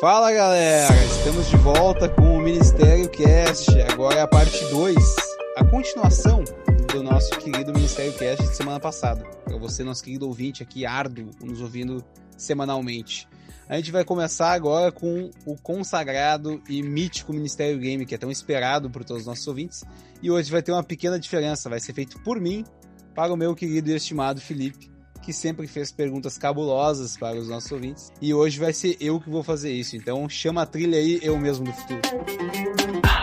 Fala galera, estamos de volta com o Ministério Cast. Agora é a parte 2, a continuação do nosso querido Ministério Cast de semana passada. Para você, nosso querido ouvinte aqui, árduo, nos ouvindo semanalmente. A gente vai começar agora com o consagrado e mítico Ministério Game, que é tão esperado por todos os nossos ouvintes. E hoje vai ter uma pequena diferença, vai ser feito por mim para o meu querido e estimado Felipe que sempre fez perguntas cabulosas para os nossos ouvintes. E hoje vai ser eu que vou fazer isso. Então chama a trilha aí, eu mesmo do futuro. A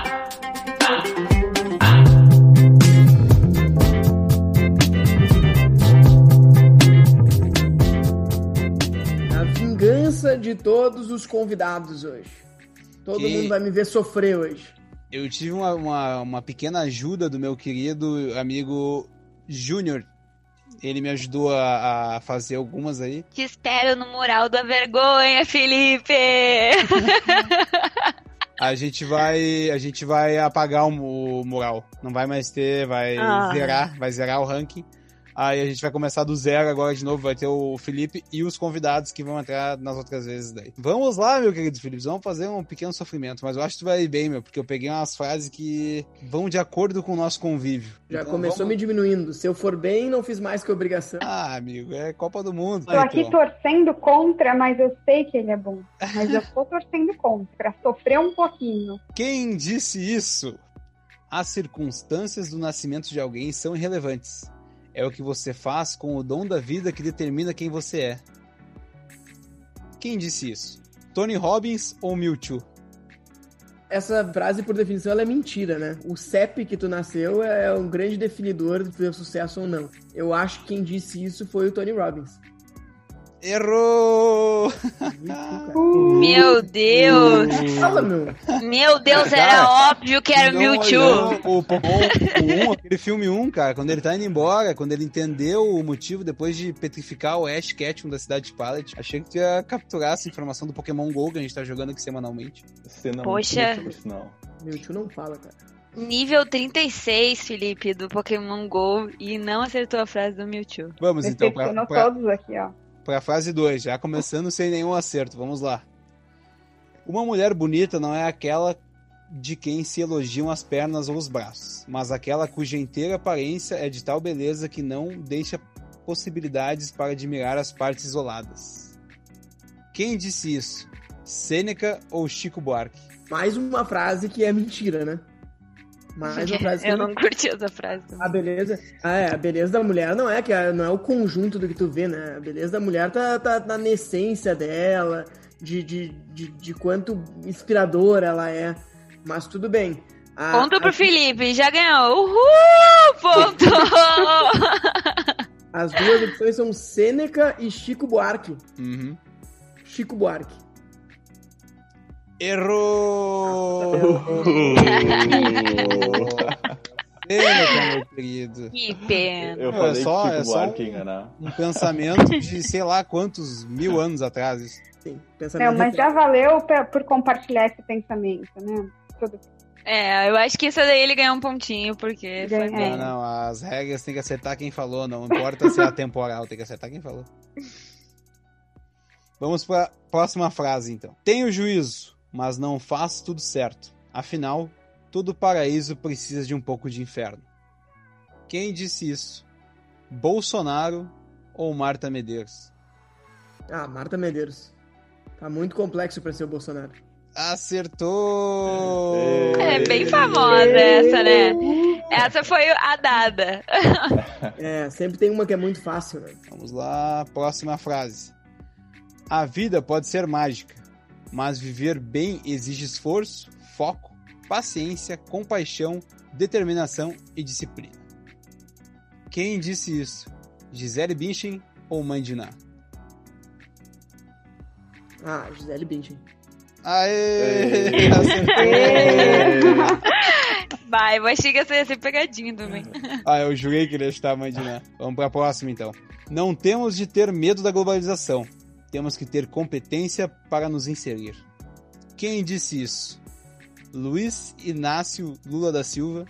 de todos os convidados hoje. Todo Que- mundo vai me ver sofrer hoje. Eu tive uma, uma, uma pequena ajuda do meu querido amigo Júnior. Ele me ajudou a, a fazer algumas aí. Te espero no mural da vergonha, Felipe! A gente vai, a gente vai apagar o, o mural. Não vai mais ter, vai Ah. zerar, vai zerar o ranking. Aí a gente vai começar do zero agora de novo. Vai ter o Felipe e os convidados que vão entrar nas outras vezes daí. Vamos lá, meu querido Felipe. Vamos fazer um pequeno sofrimento. Mas eu acho que tu vai ir bem, meu, porque eu peguei umas frases que vão de acordo com o nosso convívio. Já Então, começou vamos- me diminuindo. Se eu for bem, não fiz mais que obrigação. Ah, amigo, é Copa do Mundo. Tô aqui Então. torcendo contra, mas eu sei que ele é bom. Mas eu tô torcendo contra, sofrer um pouquinho. Quem disse isso? As circunstâncias do nascimento de alguém são irrelevantes. É o que você faz com o dom da vida que determina quem você é. Quem disse isso? Tony Robbins ou Mewtwo? Essa frase, por definição, ela é mentira, né? O CEP que tu nasceu é um grande definidor do teu sucesso ou não. Eu acho que quem disse isso foi o Tony Robbins. Errou! Meu Deus! Fala, meu. Meu Deus, Cara, era óbvio que era Não Mewtwo! O Pokémon o 1, aquele filme 1, cara, quando ele tá indo embora, quando ele entendeu o motivo depois de petrificar o Ash Ketchum da cidade de Pallet, achei que tu ia capturar essa informação do Pokémon GO que a gente tá jogando aqui semanalmente. Você não Poxa. Meu tio não fala, cara. Nível 36, Felipe, do Pokémon GO e não acertou a frase do Mewtwo. Vamos então, pra, pra, todos aqui, ó. Pra fase 2, já começando sem nenhum acerto, vamos lá. Uma mulher bonita não é aquela de quem se elogiam as pernas ou os braços, mas aquela cuja inteira aparência é de tal beleza que não deixa possibilidades para admirar as partes isoladas. Quem disse isso? Sêneca ou Chico Buarque? Mais uma frase que é mentira, né? Mais uma frase Eu não curti essa frase. A beleza, ah, é, a beleza da mulher não é que é- não é o conjunto do que tu vê, né? A beleza da mulher tá, tá, tá na essência dela, de, de, de, de quanto inspiradora ela é. Mas tudo bem. A- Ponto pro a- Felipe, já ganhou. Uhul! Ponto! As duas opções são Sêneca e Chico Buarque. Uhum. Chico Buarque. Errou! Sêneca, meu querido. que pena. Eu falei é só- que é só um-. Um pensamento de sei lá quantos mil anos atrás. isso. Sim, pensamento Não, mas já valeu pra- por compartilhar esse pensamento, né? Tudo. É, eu acho que isso daí ele ganhou um pontinho, porque foi bem. Não, não, as regras tem que acertar quem falou, não importa se é atemporal, tem que acertar quem falou. Vamos para próxima frase, então. Tenho juízo, mas não faço tudo certo. Afinal, todo paraíso precisa de um pouco de inferno. Quem disse isso? Bolsonaro ou Marta Medeiros? Ah, Marta Medeiros. Tá muito complexo pra ser o Bolsonaro. Acertou! É bem famosa essa, né? Essa foi a dada. É, sempre tem uma que é muito fácil, né? Vamos lá, próxima frase. A vida pode ser mágica, mas viver bem exige esforço, foco, paciência, compaixão, determinação e disciplina. Quem disse isso? Gisele Bündchen ou Mãe Ná? Ah, Gisele Bündchen. Aê! Ei. Acertei! Vai, que essa ia ser pegadinha também. Ah, eu jurei que ele ia estar Mãe. Vamos para a próxima, então. Não temos de ter medo da globalização. Temos que ter competência para nos inserir. Quem disse isso? Luiz Inácio Lula da Silva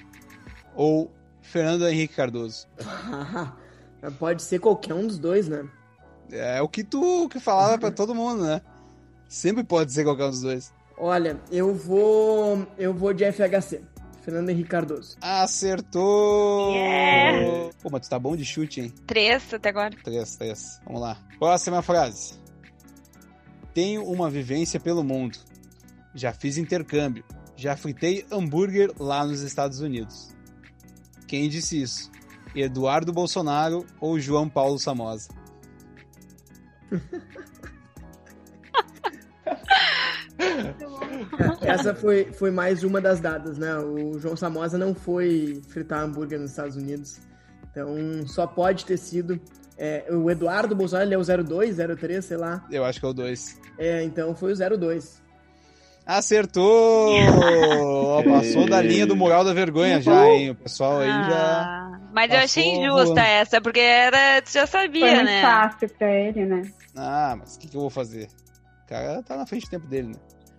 ou Fernando Henrique Cardoso? Pode ser qualquer um dos dois, né? É o que tu que falava pra todo mundo, né? Sempre pode ser qualquer um dos dois. Olha, eu vou. Eu vou de FHC. Fernando Henrique Cardoso. Acertou! Yeah! Pô, mas tu tá bom de chute, hein? Três até agora. Três, três. Vamos lá. Próxima frase. Tenho uma vivência pelo mundo. Já fiz intercâmbio. Já fritei hambúrguer lá nos Estados Unidos. Quem disse isso? Eduardo Bolsonaro ou João Paulo Samosa? Essa foi, foi mais uma das dadas, né? O João Samosa não foi fritar hambúrguer nos Estados Unidos. Então só pode ter sido. É, o Eduardo Bolsonaro ele é o 02, 03, sei lá. Eu acho que é o 2. É, então foi o 02. Acertou! Passou da linha do moral da vergonha já, hein? O pessoal aí já. Ah, mas eu achei injusta voando. essa, porque era. Tu já Foi sabia, muito né? fácil pra ele, né? Ah, mas o que, que eu vou fazer? O cara tá na frente do tempo dele, né?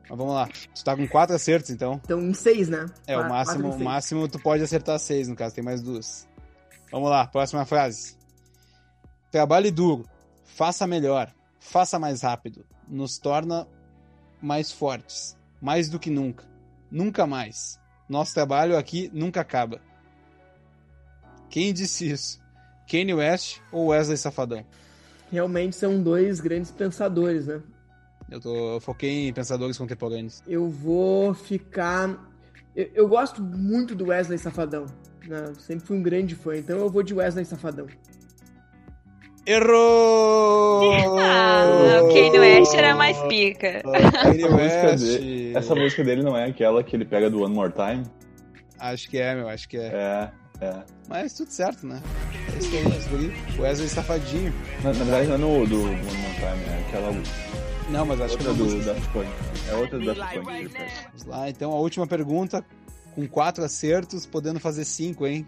Mas vamos lá. Tu tá com quatro acertos, então. Então em seis, né? É, o máximo, o máximo tu pode acertar seis, no caso, tem mais duas. Vamos lá, próxima frase. Trabalhe duro, faça melhor, faça mais rápido, nos torna mais fortes, mais do que nunca, nunca mais. Nosso trabalho aqui nunca acaba. Quem disse isso? Kanye West ou Wesley Safadão? Realmente são dois grandes pensadores, né? Eu, tô, eu foquei em pensadores contemporâneos. Eu vou ficar. Eu, eu gosto muito do Wesley Safadão. Né? Sempre fui um grande fã, então eu vou de Wesley Safadão. Errou! Ah, o Kanye West era mais pica. Kanye Essa música, West. dele, essa música dele não é aquela que ele pega do One More Time? Acho que é, meu, acho que é. É, é. Mas tudo certo, né? É isso aí, esse guri. O Wesley Safadinho. Na, na verdade não é no do One More Time, é aquela Não, mas acho que outra é do. Daft Punk. É outra do Daft Punk que. Vamos lá, então a última pergunta, com quatro acertos, podendo fazer cinco, hein?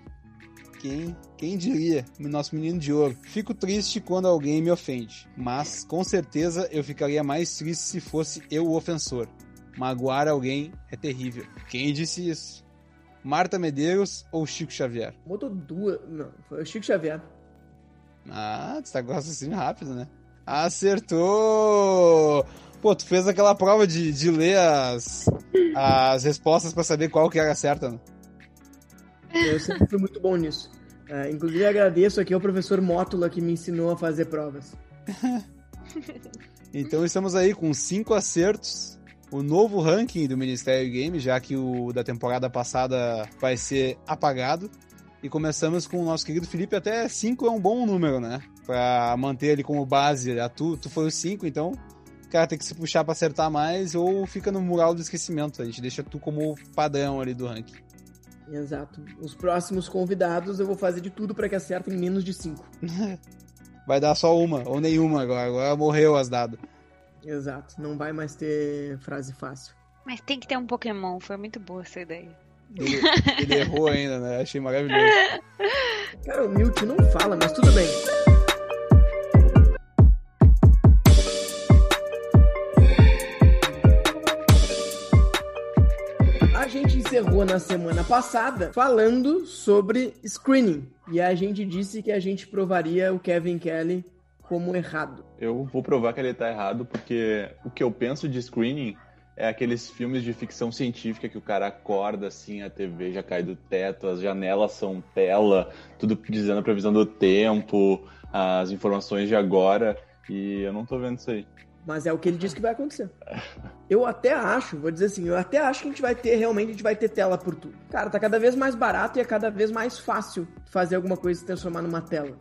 Quem, quem diria? Nosso menino de ouro. Fico triste quando alguém me ofende, mas com certeza eu ficaria mais triste se fosse eu o ofensor. Magoar alguém é terrível. Quem disse isso? Marta Medeiros ou Chico Xavier? Botou duas. Não, foi o Chico Xavier. Ah, tu tá com raciocínio rápido, né? Acertou! Pô, tu fez aquela prova de, de ler as, as respostas pra saber qual que era a certa, né? Eu sempre fui muito bom nisso. É, inclusive agradeço aqui ao professor Mótula que me ensinou a fazer provas. Então estamos aí com cinco acertos. O novo ranking do Ministério Game, já que o da temporada passada vai ser apagado. E começamos com o nosso querido Felipe. Até cinco é um bom número, né? Pra manter ele como base. A tu, tu foi o cinco, então o cara tem que se puxar pra acertar mais ou fica no mural do esquecimento. A gente deixa tu como padrão ali do ranking. Exato. Os próximos convidados eu vou fazer de tudo para que acertem menos de cinco. Vai dar só uma, ou nenhuma agora. Agora morreu as dadas. Exato. Não vai mais ter frase fácil. Mas tem que ter um Pokémon, foi muito boa essa ideia. Ele, ele errou ainda, né? Achei maravilhoso. Cara, o Mewtwo não fala, mas tudo bem. Encerrou na semana passada falando sobre screening. E a gente disse que a gente provaria o Kevin Kelly como errado. Eu vou provar que ele tá errado, porque o que eu penso de screening é aqueles filmes de ficção científica que o cara acorda assim, a TV já cai do teto, as janelas são tela, tudo dizendo a previsão do tempo, as informações de agora, e eu não tô vendo isso aí. Mas é o que ele disse que vai acontecer. Eu até acho, vou dizer assim, eu até acho que a gente vai ter, realmente, a gente vai ter tela por tudo. Cara, tá cada vez mais barato e é cada vez mais fácil fazer alguma coisa se transformar numa tela.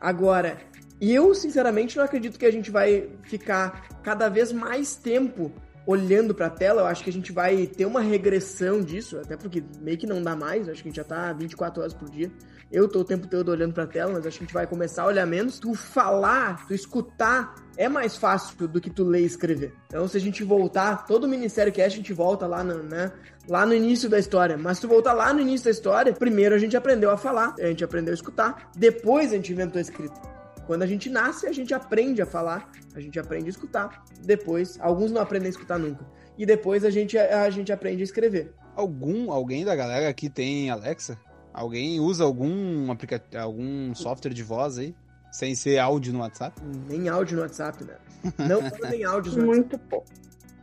Agora, eu, sinceramente, não acredito que a gente vai ficar cada vez mais tempo olhando pra tela. Eu acho que a gente vai ter uma regressão disso, até porque meio que não dá mais. Acho que a gente já tá 24 horas por dia. Eu tô o tempo todo olhando pra tela, mas acho que a gente vai começar a olhar menos. Tu falar, tu escutar, é mais fácil do que tu ler e escrever. Então, se a gente voltar, todo o Ministério Cast, a gente volta lá no, né, lá no início da história. Mas se tu voltar lá no início da história, primeiro a gente aprendeu a falar, a gente aprendeu a escutar, depois a gente inventou a escrita. Quando a gente nasce, a gente aprende a falar, a gente aprende a escutar. Depois, alguns não aprendem a escutar nunca. E depois a gente, a gente aprende a escrever. Algum, alguém da galera aqui tem Alexa? Alguém usa algum aplicativo, algum software de voz aí? Sem ser áudio no WhatsApp? Nem áudio no WhatsApp, né? Não nem áudios no WhatsApp. Muito pouco.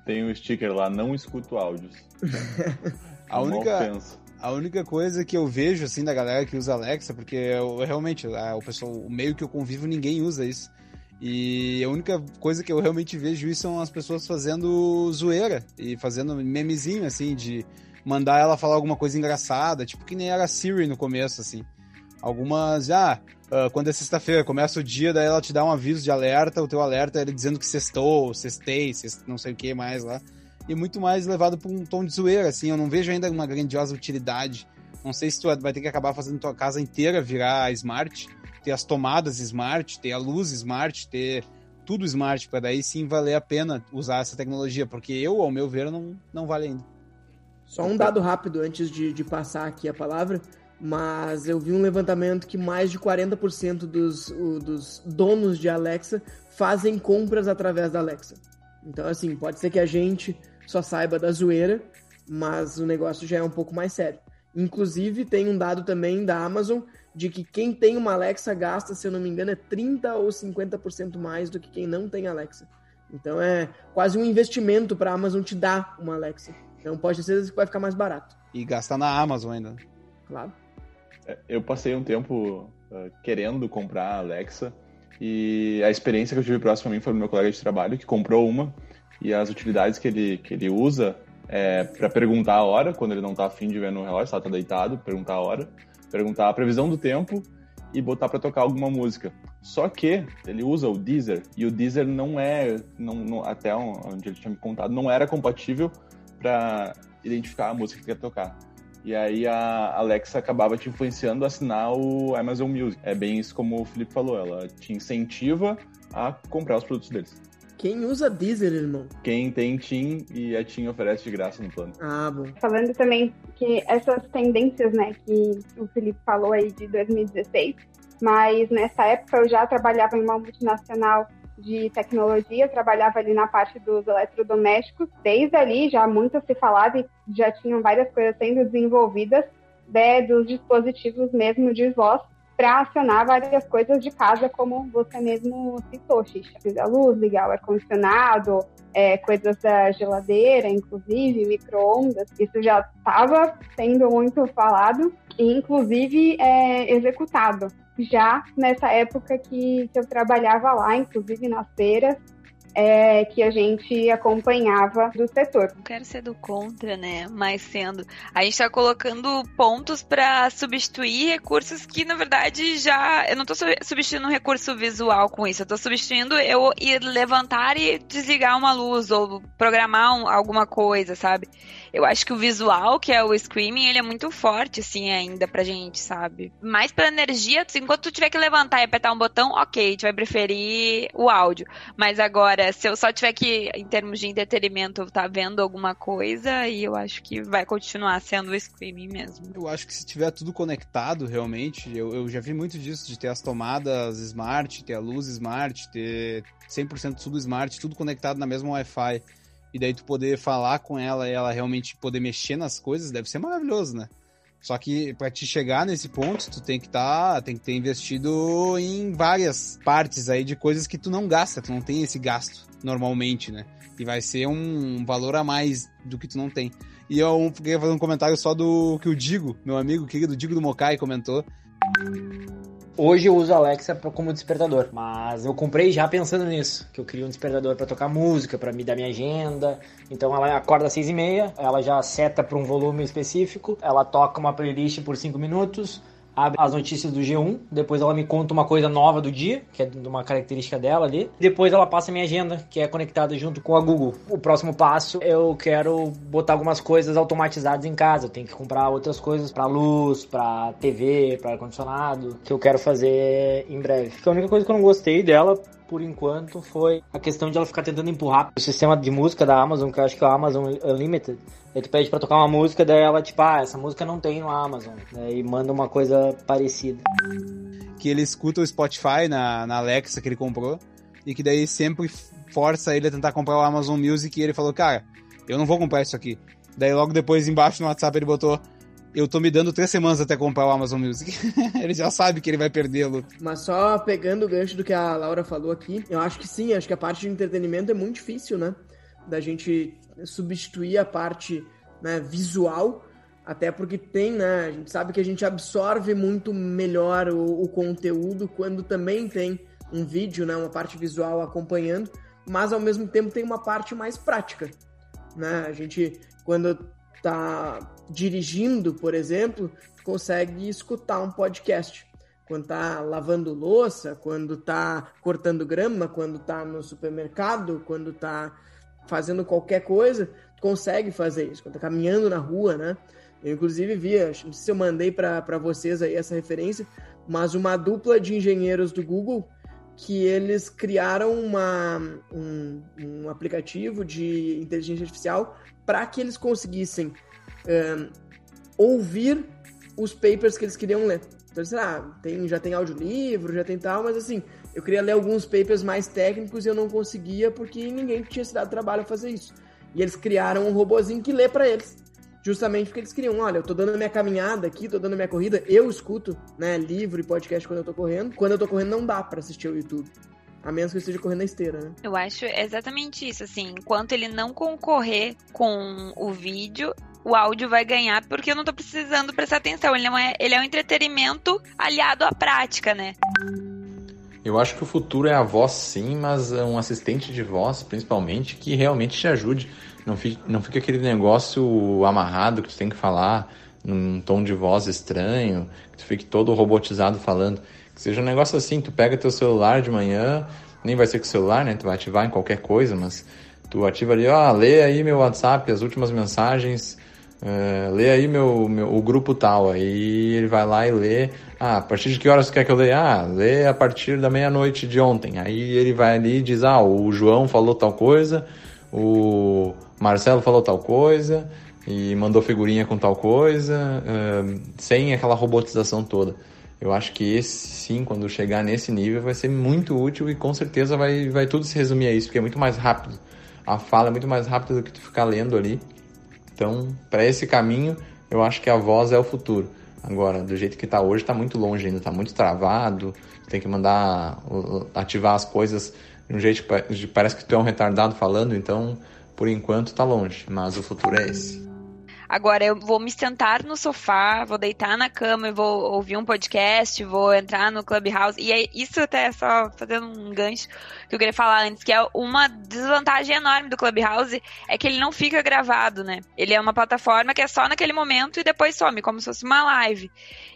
Tem um sticker lá, não escuto áudios. A única, ofensa. A única coisa que eu vejo, assim, da galera que usa Alexa, porque eu, realmente, a- o pessoal, o meio que eu convivo, ninguém usa isso. E a única coisa que eu realmente vejo isso são as pessoas fazendo zoeira e fazendo memezinho, assim, de mandar ela falar alguma coisa engraçada, tipo que nem era a Siri no começo, assim. Algumas, ah, ah, quando é sexta-feira, começa o dia, daí ela te dá um aviso de alerta, o teu alerta é ele dizendo que sextou, sextei, sext... não sei o que mais lá. E muito mais levado por um tom de zoeira, assim, eu não vejo ainda uma grandiosa utilidade. Não sei se tu vai ter que acabar fazendo tua casa inteira virar smart, ter as tomadas smart, ter a luz smart, ter tudo smart, para daí sim valer a pena usar essa tecnologia, porque eu, ao meu ver, não, não vale ainda. Só um dado rápido antes de, de passar aqui a palavra, mas eu vi um levantamento que mais de 40% dos, o- dos donos de Alexa fazem compras através da Alexa. Então, assim, pode ser que a gente só saiba da zoeira, mas o negócio já é um pouco mais sério. Inclusive, tem um dado também da Amazon de que quem tem uma Alexa gasta, se eu não me engano, é 30 ou 50% mais do que quem não tem Alexa. Então é quase um investimento para a Amazon te dar uma Alexa. Então pode ter certeza que vai ficar mais barato. E gastar na Amazon ainda. Claro. Eu passei um tempo uh, querendo comprar a Alexa e a experiência que eu tive próximo a mim foi do meu colega de trabalho que comprou uma e as utilidades que ele, que ele usa é para perguntar a hora, quando ele não tá afim de ver no relógio, só tá deitado, perguntar a hora, perguntar a previsão do tempo e botar para tocar alguma música. Só que ele usa o Deezer e o Deezer não é, não, não- até onde ele tinha me contado, não era compatível para identificar a música que quer tocar. E aí a Alexa acabava te influenciando a assinar o Amazon Music. É bem isso como o Felipe falou, ela te incentiva a comprar os produtos deles. Quem usa Deezer, irmão? Quem tem TIM e a TIM oferece de graça no plano. Ah, bom. Falando também que essas tendências, né, que o Felipe falou aí de 2016, mas nessa época eu já trabalhava em uma multinacional de tecnologia, trabalhava ali na parte dos eletrodomésticos. Desde ali já muito se falava e já tinham várias coisas sendo desenvolvidas né, dos dispositivos mesmo de voz para acionar várias coisas de casa, como você mesmo citou, Xixa. Ligar a luz, ligar o ar-condicionado, é, coisas da geladeira, inclusive, micro-ondas. Isso já estava sendo muito falado e, inclusive, é, executado. Já nessa época que, que eu trabalhava lá, inclusive nas feiras, é, que a gente acompanhava do setor. Não quero ser do contra, né? Mas sendo. A gente tá colocando pontos pra substituir recursos que, na verdade, já. Eu não su- substituindo um recurso visual com isso. Eu tô substituindo eu ir levantar e desligar uma luz ou programar um- alguma coisa, sabe? Eu acho que o visual, que é o screaming, ele é muito forte, assim, ainda pra gente, sabe? Mais pela energia, assim, enquanto tu tiver que levantar e apertar um botão, ok, gente vai preferir o áudio. Mas agora, se eu só tiver que, em termos de entretenimento, tá vendo alguma coisa, e eu acho que vai continuar sendo o screaming mesmo. Eu acho que se tiver tudo conectado, realmente, eu, eu já vi muito disso, de ter as tomadas smart, ter a luz smart, ter 100% tudo smart, tudo conectado na mesma Wi-Fi. E daí tu poder falar com ela e ela realmente poder mexer nas coisas, deve ser maravilhoso, né? Só que pra te chegar nesse ponto, tu tem que tá, tem que ter investido em várias partes aí de coisas que tu não gasta, tu não tem esse gasto normalmente, né? E vai ser um valor a mais do que tu não tem. E eu queria fazer um comentário só do que o Digo, meu amigo querido Digo do Mokai, comentou. Hoje eu uso a Alexa como despertador, mas eu comprei já pensando nisso, que eu queria um despertador pra tocar música, pra me dar minha agenda. Então ela acorda às seis e meia, ela já seta pra um volume específico, ela toca uma playlist por cinco minutos, abre as notícias do G1, depois ela me conta uma coisa nova do dia, que é de uma característica dela ali. Depois ela passa a minha agenda, que é conectada junto com a Google. O próximo passo, eu quero botar algumas coisas automatizadas em casa. Eu tenho que comprar outras coisas pra luz, pra TV, pra ar-condicionado, que eu quero fazer em breve. A única coisa que eu não gostei dela por enquanto foi a questão de ela ficar tentando empurrar o sistema de música da Amazon, que eu acho que é o Amazon Unlimited. Aí tu pede pra tocar uma música, daí ela, tipo, ah, essa música não tem no Amazon. Daí manda uma coisa parecida. que ele escuta o Spotify na, na Alexa que ele comprou e que daí sempre força ele a tentar comprar o Amazon Music e ele falou, cara, eu não vou comprar isso aqui. Daí logo depois embaixo no WhatsApp ele botou, eu tô me dando três semanas até comprar o Amazon Music. ele já sabe que ele vai perdê-lo. Mas só pegando o gancho do que a Laura falou aqui, eu acho que sim, acho que a parte de entretenimento é muito difícil, né? Da gente substituir a parte né, visual, até porque tem, né? A gente sabe que a gente absorve muito melhor o, o conteúdo quando também tem um vídeo, né? Uma parte visual acompanhando, mas ao mesmo tempo tem uma parte mais prática, né? A gente, quando tá dirigindo, por exemplo, consegue escutar um podcast. Quando tá lavando louça, quando tá cortando grama, quando tá no supermercado, quando tá fazendo qualquer coisa, consegue fazer isso. Quando tá caminhando na rua, né? Eu, inclusive, vi, não sei se eu mandei para vocês aí essa referência, mas uma dupla de engenheiros do Google que eles criaram uma, um, um aplicativo de inteligência artificial para que eles conseguissem ouvir os papers que eles queriam ler. Então, sei lá, tem, já tem audiolivro, já tem tal, mas assim, eu queria ler alguns papers mais técnicos e eu não conseguia porque ninguém tinha se dado trabalho a fazer isso. E eles criaram um robozinho que lê para eles. Justamente porque eles queriam, olha, eu tô dando minha caminhada aqui, tô dando minha corrida, eu escuto, né, livro e podcast quando eu tô correndo. Quando eu tô correndo não dá para assistir o YouTube. A menos que eu esteja correndo na esteira, né? Eu acho exatamente isso, assim, enquanto ele não concorrer com o vídeo, o áudio vai ganhar, porque eu não tô precisando prestar atenção. Ele, é, ele é um entretenimento aliado à prática, né? Eu acho que o futuro é a voz sim, mas um assistente de voz, principalmente, que realmente te ajude. Não fica, não aquele negócio amarrado que tu tem que falar num tom de voz estranho, que tu fique todo robotizado falando. Que seja um negócio assim, tu pega teu celular de manhã, nem vai ser com o celular, né? Tu vai ativar em qualquer coisa, mas tu ativa ali, ó, lê aí meu WhatsApp, as últimas mensagens, uh, lê aí meu, meu, o grupo tal. Aí ele vai lá e lê. Ah, a partir de que horas quer que eu leia? Ah, lê a partir da meia-noite de ontem. Aí ele vai ali e diz, ah, o João falou tal coisa, o Marcelo falou tal coisa e mandou figurinha com tal coisa, uh, sem aquela robotização toda. Eu acho que esse sim, quando chegar nesse nível, vai ser muito útil e com certeza vai, vai tudo se resumir a isso, porque é muito mais rápido. A fala é muito mais rápida do que tu ficar lendo ali. Então, para esse caminho, eu acho que a voz é o futuro. Agora, do jeito que está hoje, está muito longe ainda, está muito travado. Tem que mandar ativar as coisas de um jeito que parece que tu é um retardado falando, então, por enquanto, está longe. Mas o futuro é esse. Agora eu vou me sentar no sofá, vou deitar na cama e vou ouvir um podcast, vou entrar no Clubhouse. E é isso até só fazendo um gancho que eu queria falar antes, que é uma desvantagem enorme do Clubhouse, é que ele não fica gravado, né? Ele é uma plataforma que é só naquele momento e depois some, como se fosse uma live.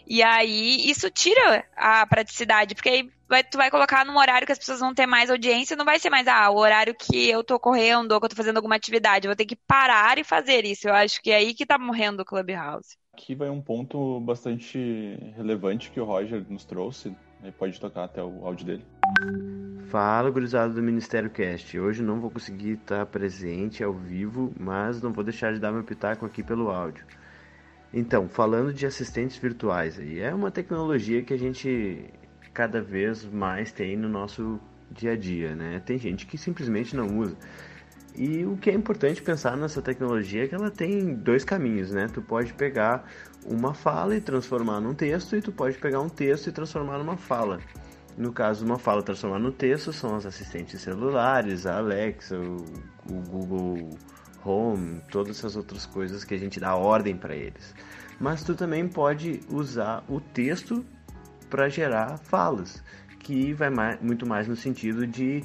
E aí isso tira a praticidade, porque aí vai, tu vai colocar num horário que as pessoas vão ter mais audiência, não vai ser mais ah, o horário que eu tô correndo ou que eu tô fazendo alguma atividade. Eu vou ter que parar e fazer isso. Eu acho que é aí que tá morrendo o Clubhouse. Aqui vai um ponto bastante relevante que o Roger nos trouxe. Aí pode tocar até o áudio dele. Fala, gurizada do Ministério Cast. Hoje não vou conseguir estar presente ao vivo, mas não vou deixar de dar meu pitaco aqui pelo áudio. Então, falando de assistentes virtuais, aí é uma tecnologia que a gente cada vez mais tem no nosso dia a dia, né? Tem gente que simplesmente não usa. E o que é importante pensar nessa tecnologia é que ela tem dois caminhos, né? Tu pode pegar uma fala e transformar num texto, e tu pode pegar um texto e transformar numa fala. No caso, uma fala transformar no texto são os assistentes celulares, a Alexa, o, o Google home, todas essas outras coisas que a gente dá ordem para eles. Mas tu também pode usar o texto para gerar falas, que vai mais, muito mais no sentido de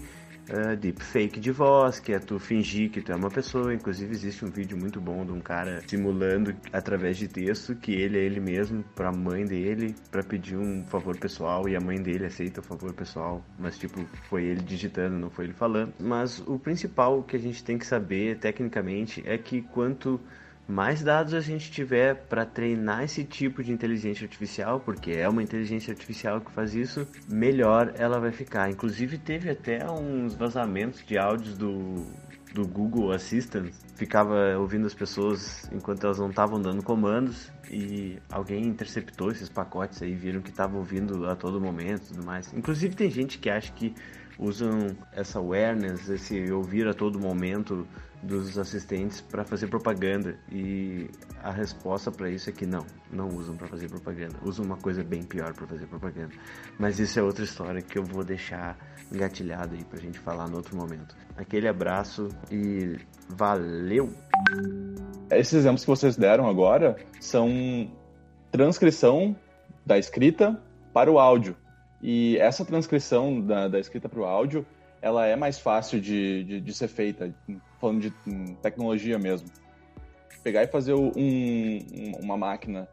uh, deepfake de voz, que é tu fingir que tu é uma pessoa. Inclusive existe um vídeo muito bom de um cara simulando através de texto que ele é ele mesmo para a mãe dele para pedir um favor pessoal e a mãe dele aceita o favor pessoal, mas tipo foi ele digitando, não foi ele falando. Mas o principal que a gente tem que saber tecnicamente é que quanto mais dados a gente tiver para treinar esse tipo de inteligência artificial, porque é uma inteligência artificial que faz isso, melhor ela vai ficar. Inclusive teve até uns vazamentos de áudios do, do Google Assistant, ficava ouvindo as pessoas enquanto elas não estavam dando comandos e alguém interceptou esses pacotes aí, viram que estava ouvindo a todo momento e tudo mais. Inclusive tem gente que acha que usam essa awareness, esse ouvir a todo momento dos assistentes para fazer propaganda e a resposta para isso é que não, não usam para fazer propaganda, usam uma coisa bem pior para fazer propaganda. Mas isso é outra história que eu vou deixar engatilhada aí pra gente falar no outro momento. Aquele abraço e valeu. Esses exemplos que vocês deram agora são transcrição da escrita para o áudio. E essa transcrição da, da escrita para o áudio, ela é mais fácil de, de, de, ser feita, falando de tecnologia mesmo. Pegar e fazer um, uma máquina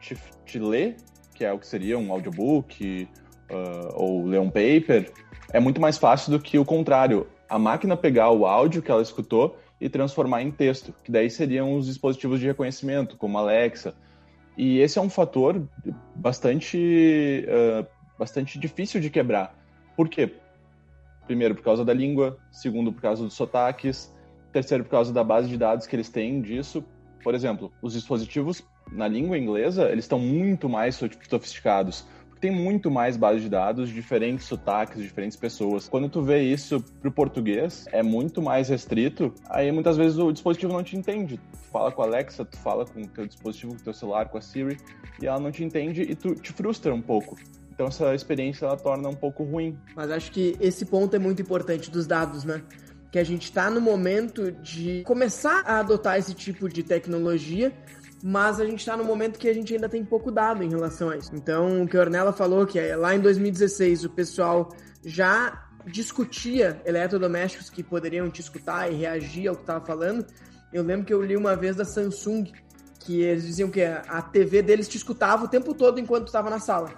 te, te ler, que é o que seria um audiobook, uh, ou ler um paper, é muito mais fácil do que o contrário. A máquina pegar o áudio que ela escutou e transformar em texto, que daí seriam os dispositivos de reconhecimento, como Alexa. E esse é um fator bastante, uh, bastante difícil de quebrar. Por quê? Primeiro, por causa da língua. Segundo, por causa dos sotaques. Terceiro, por causa da base de dados que eles têm disso. Por exemplo, os dispositivos na língua inglesa, eles estão muito mais sofisticados tem muito mais base de dados, diferentes sotaques, diferentes pessoas. Quando tu vê isso pro português, é muito mais restrito, aí muitas vezes o dispositivo não te entende. Tu fala com a Alexa, tu fala com o teu dispositivo, com o teu celular, com a Siri, e ela não te entende e tu te frustra um pouco. Então essa experiência ela torna um pouco ruim. Mas acho que esse ponto é muito importante dos dados, né? Que a gente está no momento de começar a adotar esse tipo de tecnologia, mas a gente está no momento que a gente ainda tem pouco dado em relação a isso. Então, o que a Ornella falou, que é lá em 2016 o pessoal já discutia eletrodomésticos que poderiam te escutar e reagir ao que estava falando. Eu lembro que eu li uma vez da Samsung que eles diziam que a TV deles te escutava o tempo todo enquanto estava na sala.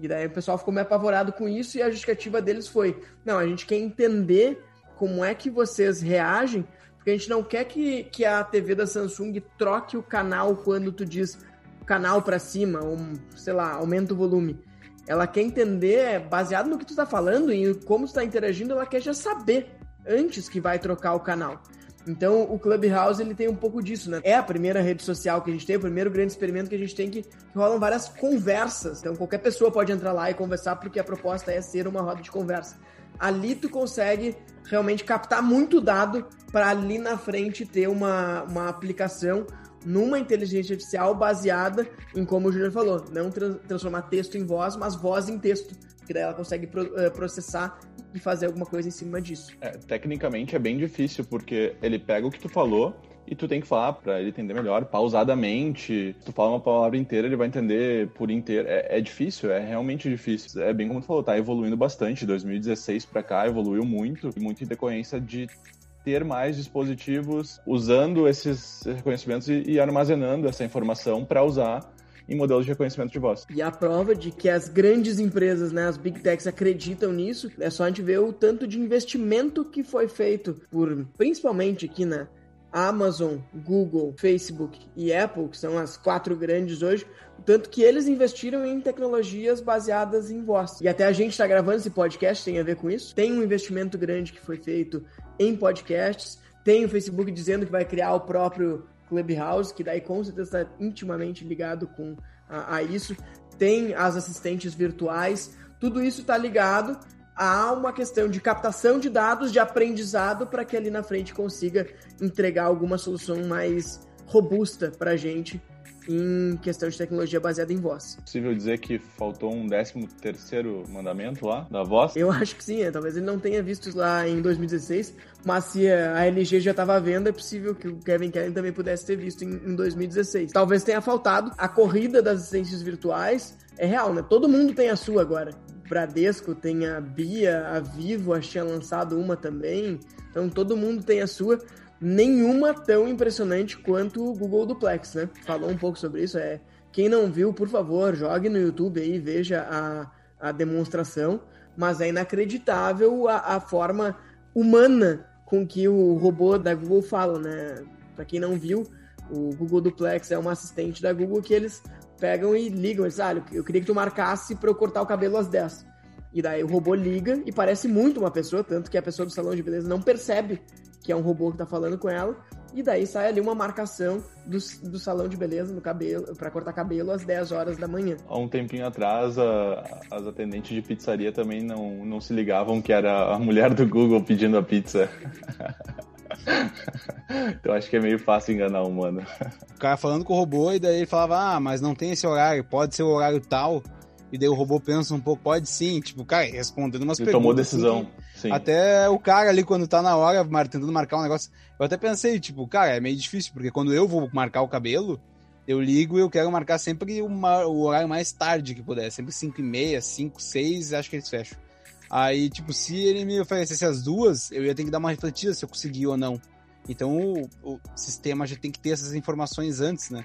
E daí o pessoal ficou meio apavorado com isso e a justificativa deles foi: não, a gente quer entender como é que vocês reagem porque a gente não quer que, que a TV da Samsung troque o canal quando tu diz canal para cima, ou sei lá, aumenta o volume. Ela quer entender, baseado no que tu tá falando e como tu tá interagindo, ela quer já saber antes que vai trocar o canal. Então, o Clubhouse ele tem um pouco disso, né? É a primeira rede social que a gente tem, o primeiro grande experimento que a gente tem que, que rolam várias conversas. Então, qualquer pessoa pode entrar lá e conversar porque a proposta é ser uma roda de conversa ali tu consegue realmente captar muito dado para ali na frente ter uma, uma aplicação numa inteligência artificial baseada em como o Júnior falou, não tra transformar texto em voz, mas voz em texto, que daí ela consegue uh, processar e fazer alguma coisa em cima disso. É, tecnicamente é bem difícil, porque ele pega o que tu falou e tu tem que falar para ele entender melhor, pausadamente. Se tu fala uma palavra inteira, ele vai entender por inteiro. É, é, difícil, é realmente difícil. É bem como tu falou, tá evoluindo bastante. 2016 para cá evoluiu muito, muito em decorrência de ter mais dispositivos usando esses reconhecimentos e, e armazenando essa informação para usar em modelos de reconhecimento de voz. E a prova de que as grandes empresas, né, as big techs acreditam nisso, é só a gente ver o tanto de investimento que foi feito por, principalmente aqui na Amazon, Google, Facebook e Apple, que são as quatro grandes hoje, tanto que eles investiram em tecnologias baseadas em voz. E até a gente está gravando esse podcast, tem a ver com isso. Tem um investimento grande que foi feito em podcasts. Tem o Facebook dizendo que vai criar o próprio Clubhouse, que daí com certeza está intimamente ligado com a, a isso. Tem as assistentes virtuais. Tudo isso está ligado há uma questão de captação de dados, de aprendizado, para que ali na frente consiga entregar alguma solução mais robusta para a gente em questão de tecnologia baseada em voz. É possível dizer que faltou um 13 terceiro mandamento lá, da voz? Eu acho que sim, é. talvez ele não tenha visto lá em 2016, mas se a LG já estava vendo, é possível que o Kevin Kelly também pudesse ter visto em, em 2016. Talvez tenha faltado a corrida das assistências virtuais, é real, né? Todo mundo tem a sua agora. Bradesco tem a Bia, a Vivo, acho que tinha lançado uma também. Então todo mundo tem a sua. Nenhuma tão impressionante quanto o Google Duplex, né? Falou um pouco sobre isso. É quem não viu, por favor, jogue no YouTube aí, veja a, a demonstração. Mas é inacreditável a, a forma humana com que o robô da Google fala, né? Para quem não viu, o Google Duplex é uma assistente da Google que eles pegam e ligam. Eles, ah, eu queria que tu marcasse para eu cortar o cabelo às 10. E daí o robô liga e parece muito uma pessoa, tanto que a pessoa do salão de beleza não percebe que é um robô que tá falando com ela. e daí sai ali uma marcação do, do salão de beleza no cabelo, para cortar cabelo às 10 horas da manhã. Há um tempinho atrás, a, as atendentes de pizzaria também não, não se ligavam que era a mulher do Google pedindo a pizza. então acho que é meio fácil enganar um humano. O cara falando com o robô e daí ele falava, ah, mas não tem esse horário, pode ser o horário tal. E daí o robô pensa um pouco, pode sim, tipo, cara, respondendo umas Ele perguntas. tomou decisão. Sim. Até o cara ali, quando tá na hora, tentando marcar um negócio. Eu até pensei, tipo, cara, é meio difícil, porque quando eu vou marcar o cabelo, eu ligo e eu quero marcar sempre uma- o horário mais tarde que puder. Sempre 5 e meia, 5, 6, acho que eles fecham. Aí, tipo, se ele me oferecesse as duas, eu ia ter que dar uma refletida se eu conseguir ou não. Então o, o sistema já tem que ter essas informações antes, né?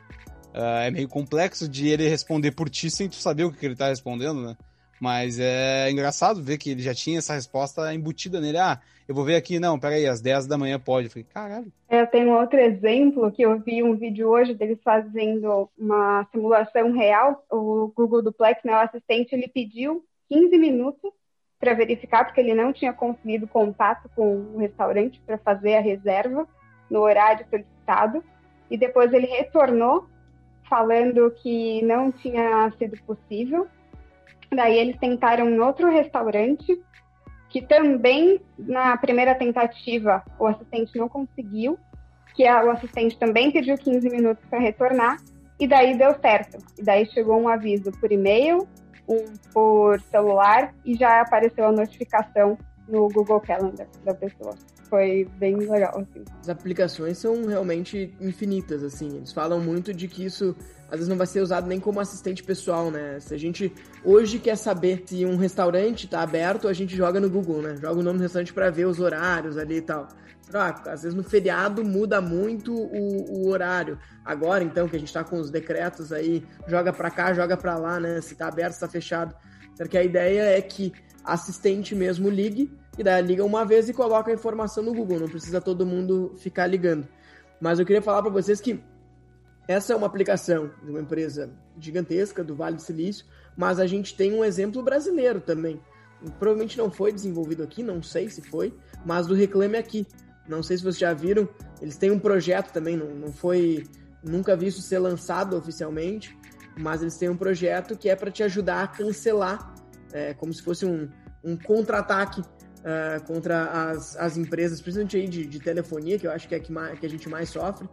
Ah, é meio complexo de ele responder por ti sem tu saber o que ele tá respondendo, né? Mas é engraçado ver que ele já tinha essa resposta embutida nele. Ah, eu vou ver aqui, não, peraí, às 10 da manhã pode. Eu falei, caralho. Eu tenho outro exemplo que eu vi um vídeo hoje deles fazendo uma simulação real. O Google Duplex, né, o assistente, ele pediu 15 minutos para verificar, porque ele não tinha conseguido contato com o restaurante para fazer a reserva no horário solicitado. E depois ele retornou falando que não tinha sido possível. Daí eles tentaram em outro restaurante que também na primeira tentativa o assistente não conseguiu, que a- o assistente também pediu 15 minutos para retornar, e daí deu certo. E daí chegou um aviso por e-mail, um por celular, e já apareceu a notificação no Google Calendar da pessoa. Foi bem legal, assim. As aplicações são realmente infinitas, assim. Eles falam muito de que isso às vezes não vai ser usado nem como assistente pessoal, né? Se a gente hoje quer saber se um restaurante tá aberto, a gente joga no Google, né? Joga o nome do restaurante para ver os horários ali e tal. Ah, às vezes no feriado muda muito o, o horário. Agora, então, que a gente tá com os decretos aí, joga para cá, joga para lá, né? Se tá aberto, se tá fechado. Porque a ideia é que assistente mesmo ligue, e daí liga uma vez e coloca a informação no Google, não precisa todo mundo ficar ligando. Mas eu queria falar para vocês que essa é uma aplicação de uma empresa gigantesca do Vale do Silício, mas a gente tem um exemplo brasileiro também. Provavelmente não foi desenvolvido aqui, não sei se foi, mas do Reclame Aqui. Não sei se vocês já viram, eles têm um projeto também, não, não foi nunca visto ser lançado oficialmente, mas eles têm um projeto que é para te ajudar a cancelar, é, como se fosse um, um contra-ataque uh, contra as, as empresas, principalmente aí de, de telefonia, que eu acho que é que, mais, que a gente mais sofre,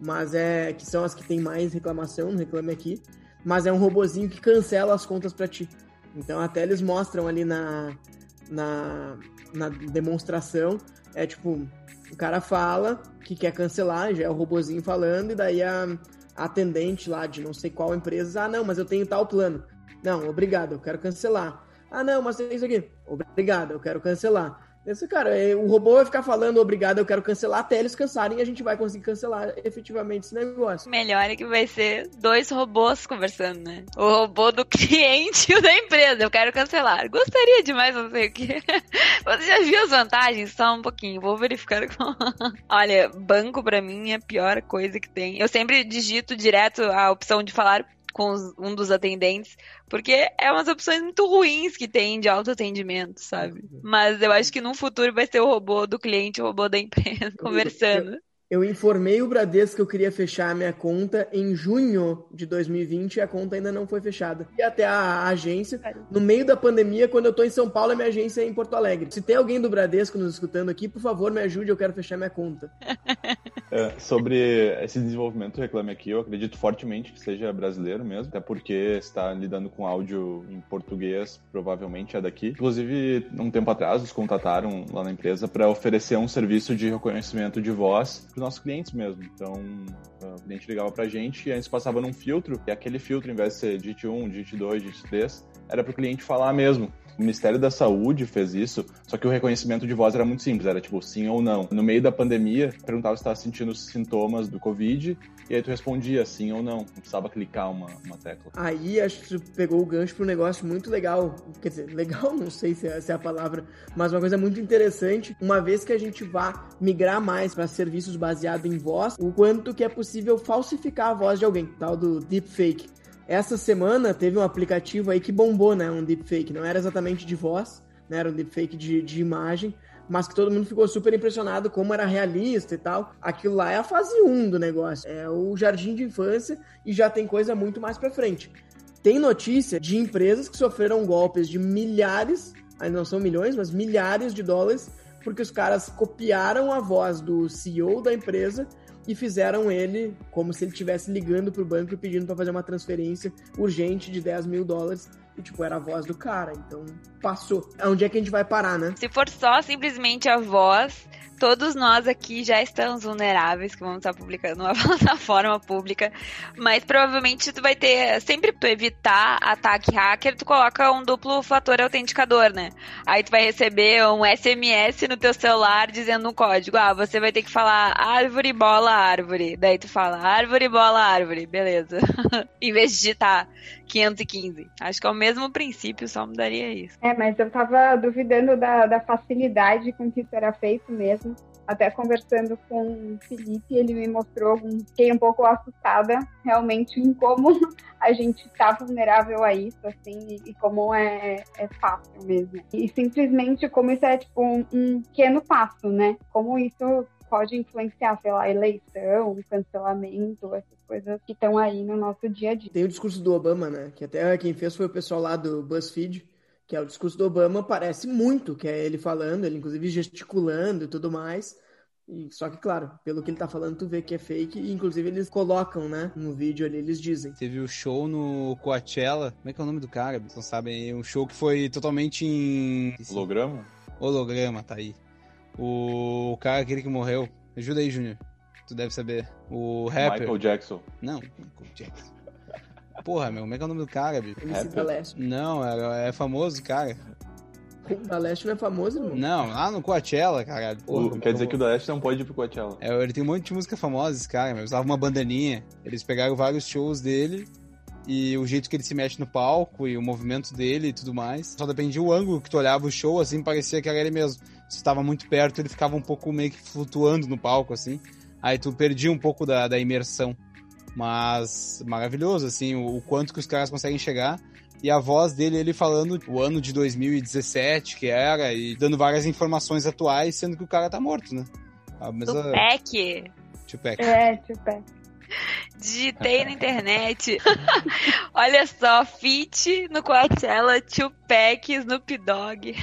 mas é que são as que tem mais reclamação, no Reclame Aqui, mas é um robozinho que cancela as contas para ti. Então até eles mostram ali na, na, na demonstração, é tipo, o cara fala que quer cancelar, já é o robozinho falando, e daí a, a atendente lá de não sei qual empresa, ah não, mas eu tenho tal plano. Não, obrigado, eu quero cancelar. Ah, não, mas tem isso aqui. Obrigado, eu quero cancelar. Esse cara, o robô vai ficar falando obrigado, eu quero cancelar até eles cansarem e a gente vai conseguir cancelar efetivamente esse negócio. Melhor é que vai ser dois robôs conversando, né? O robô do cliente e o da empresa. Eu quero cancelar. Gostaria demais, não sei o que. Você já viu as vantagens? Só um pouquinho, vou verificar. Olha, banco pra mim é a pior coisa que tem. Eu sempre digito direto a opção de falar com os, um dos atendentes, porque é umas opções muito ruins que tem de autoatendimento, sabe? Mas eu acho que no futuro vai ser o robô do cliente o robô da empresa conversando. Eu, eu informei o Bradesco que eu queria fechar a minha conta em junho de 2020 e a conta ainda não foi fechada. E até a agência, no meio da pandemia, quando eu tô em São Paulo, a minha agência é em Porto Alegre. Se tem alguém do Bradesco nos escutando aqui, por favor, me ajude, eu quero fechar minha conta. É, sobre esse desenvolvimento Reclame Aqui, eu acredito fortemente que seja brasileiro mesmo, até porque está lidando com áudio em português, provavelmente é daqui. Inclusive, um tempo atrás, nos contataram lá na empresa para oferecer um serviço de reconhecimento de voz para os nossos clientes mesmo. Então, o cliente ligava para a gente e antes passava num filtro, e aquele filtro, em vez de ser DIT 1, DIT 2, DIT 3, era para o cliente falar mesmo. O Ministério da Saúde fez isso, só que o reconhecimento de voz era muito simples, era tipo sim ou não. No meio da pandemia, perguntava se estava sentindo sintomas do Covid, e aí tu respondia sim ou não, não precisava clicar uma, uma tecla. Aí acho que tu pegou o gancho para um negócio muito legal, quer dizer, legal não sei se é, se é a palavra, mas uma coisa muito interessante, uma vez que a gente vá migrar mais para serviços baseados em voz, o quanto que é possível falsificar a voz de alguém, tal do deepfake. Essa semana teve um aplicativo aí que bombou, né? Um deepfake. Não era exatamente de voz, né? Era um deepfake de, de imagem, mas que todo mundo ficou super impressionado como era realista e tal. Aquilo lá é a fase 1 do negócio, é o jardim de infância e já tem coisa muito mais pra frente. Tem notícia de empresas que sofreram golpes de milhares, aí não são milhões, mas milhares de dólares, porque os caras copiaram a voz do CEO da empresa e fizeram ele como se ele estivesse ligando pro banco e pedindo para fazer uma transferência urgente de 10 mil dólares. E, tipo, era a voz do cara. Então, passou. Onde é que a gente vai parar, né? Se for só simplesmente a voz, todos nós aqui já estamos vulneráveis, que vamos estar publicando uma plataforma pública, mas provavelmente tu vai ter, sempre tu evitar ataque hacker, tu coloca um duplo fator autenticador, né? Aí tu vai receber um SMS no teu celular dizendo um código, ah, você vai ter que falar árvore, bola, árvore. Daí tu fala árvore, bola, árvore, beleza. em vez de digitar 515. Acho que é o mesmo princípio, só mudaria isso. É, mas eu tava duvidando da, da facilidade com que isso era feito mesmo. Até conversando com o Felipe, ele me mostrou, fiquei um pouco assustada realmente em como a gente tá vulnerável a isso, assim, e, como é, é fácil mesmo. E simplesmente como isso é tipo um, um pequeno passo, né? Como isso pode influenciar, sei lá, eleição, cancelamento, essas coisas que estão aí no nosso dia a dia. Tem o discurso do Obama, né? Que até quem fez foi o pessoal lá do BuzzFeed, que é o discurso do Obama, parece muito que é ele falando, ele inclusive gesticulando e tudo mais. E, só que, claro, pelo que ele tá falando, tu vê que é fake, e inclusive eles colocam, né, no vídeo ali, eles dizem. Teve o show no Coachella, como é que é o nome do cara? Vocês não sabem, um show que foi totalmente em... Holograma? Holograma, tá aí. O cara, aquele que morreu, ajuda aí, Júnior, tu deve saber. O rapper... Michael Jackson. Não, Michael Jackson. Porra, meu, como é que é o nome do cara, bicho? MC da Leste. Não, é, é famoso, cara. O da Leste não é famoso, irmão? Não, lá no Coachella, cara. O- quer dizer que o da Leste não pode ir pro Coachella. É, ele tem um monte de música famosa, esse cara, meu. Usava uma bandaninha. Eles pegaram vários shows dele e o jeito que ele se mexe no palco e o movimento dele e tudo mais. Só dependia o ângulo que tu olhava o show, assim, parecia que era ele mesmo. Se estava muito perto, ele ficava um pouco meio que flutuando no palco, assim. Aí tu perdia um pouco da, da imersão. Mas maravilhoso, assim, o, o quanto que os caras conseguem chegar. E a voz dele, ele falando o ano de 2017 que era, e dando várias informações atuais, sendo que o cara tá morto, né? A mesma... Tupac. Tupac. É, Tupac. Digitei na internet. Olha só, Fit no Coachella, Tupac, Snoop Dogg.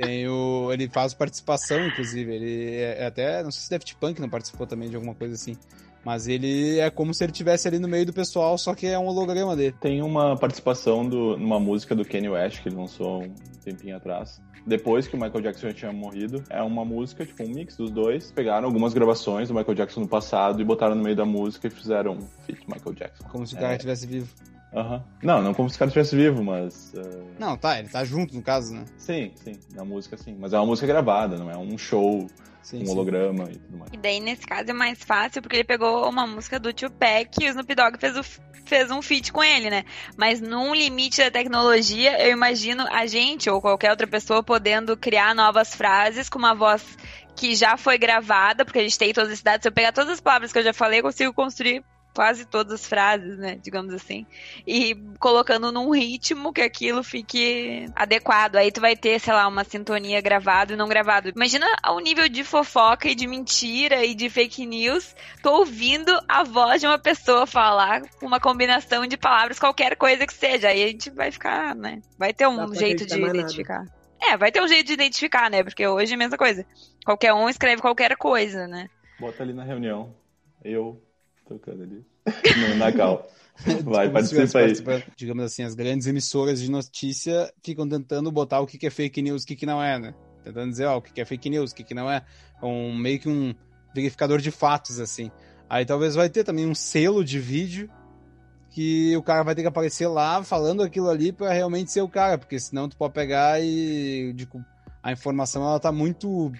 Tem o... Ele faz participação, inclusive. Ele é até. Não sei se Daft Punk não participou também de alguma coisa assim. Mas ele é como se ele estivesse ali no meio do pessoal, só que é um holograma dele. Tem uma participação do, numa música do Kanye West que ele lançou um tempinho atrás. Depois que o Michael Jackson já tinha morrido, é uma música, tipo um mix dos dois. Pegaram algumas gravações do Michael Jackson no passado e botaram no meio da música e fizeram um feat Michael Jackson. Como se o É. cara estivesse vivo. Aham. Não, não como se o cara estivesse vivo, mas. eh, Não, tá, ele tá junto no caso, né? sim, sim, na música sim. Mas é uma música gravada, não é um show, Sim, um sim. holograma e tudo mais. E daí, nesse caso, é mais fácil, porque ele pegou uma música do Tupac e o Snoop Dogg fez, o, fez um feat com ele, né? Mas num limite da tecnologia, eu imagino a gente ou qualquer outra pessoa podendo criar novas frases com uma voz que já foi gravada, porque a gente tem todas as cidades. Se eu pegar todas as palavras que eu já falei, eu consigo construir quase todas as frases, né? Digamos assim. E colocando num ritmo que aquilo fique adequado. Aí tu vai ter, sei lá, uma sintonia gravado e não gravado. Imagina o nível de fofoca e de mentira e de fake news. Tô ouvindo a voz de uma pessoa falar uma combinação de palavras, qualquer coisa que seja. Aí a gente vai ficar, né? Vai ter um jeito de mais nada. identificar. É, vai ter um jeito de identificar, né? Porque hoje é a mesma coisa. Qualquer um escreve qualquer coisa, né? Bota ali na reunião. Eu tocando ali. No, na cal. Vai, estivesse participa aí. Digamos assim, as grandes emissoras de notícia ficam tentando botar o que é fake news e o que não é, né? Tentando dizer, ó, o que é fake news, o que não é. Um, meio que um verificador de fatos, assim. Aí talvez vai ter também um selo de vídeo que o cara vai ter que aparecer lá falando aquilo ali pra realmente ser o cara, porque senão tu pode pegar e tipo, a informação ela tá muito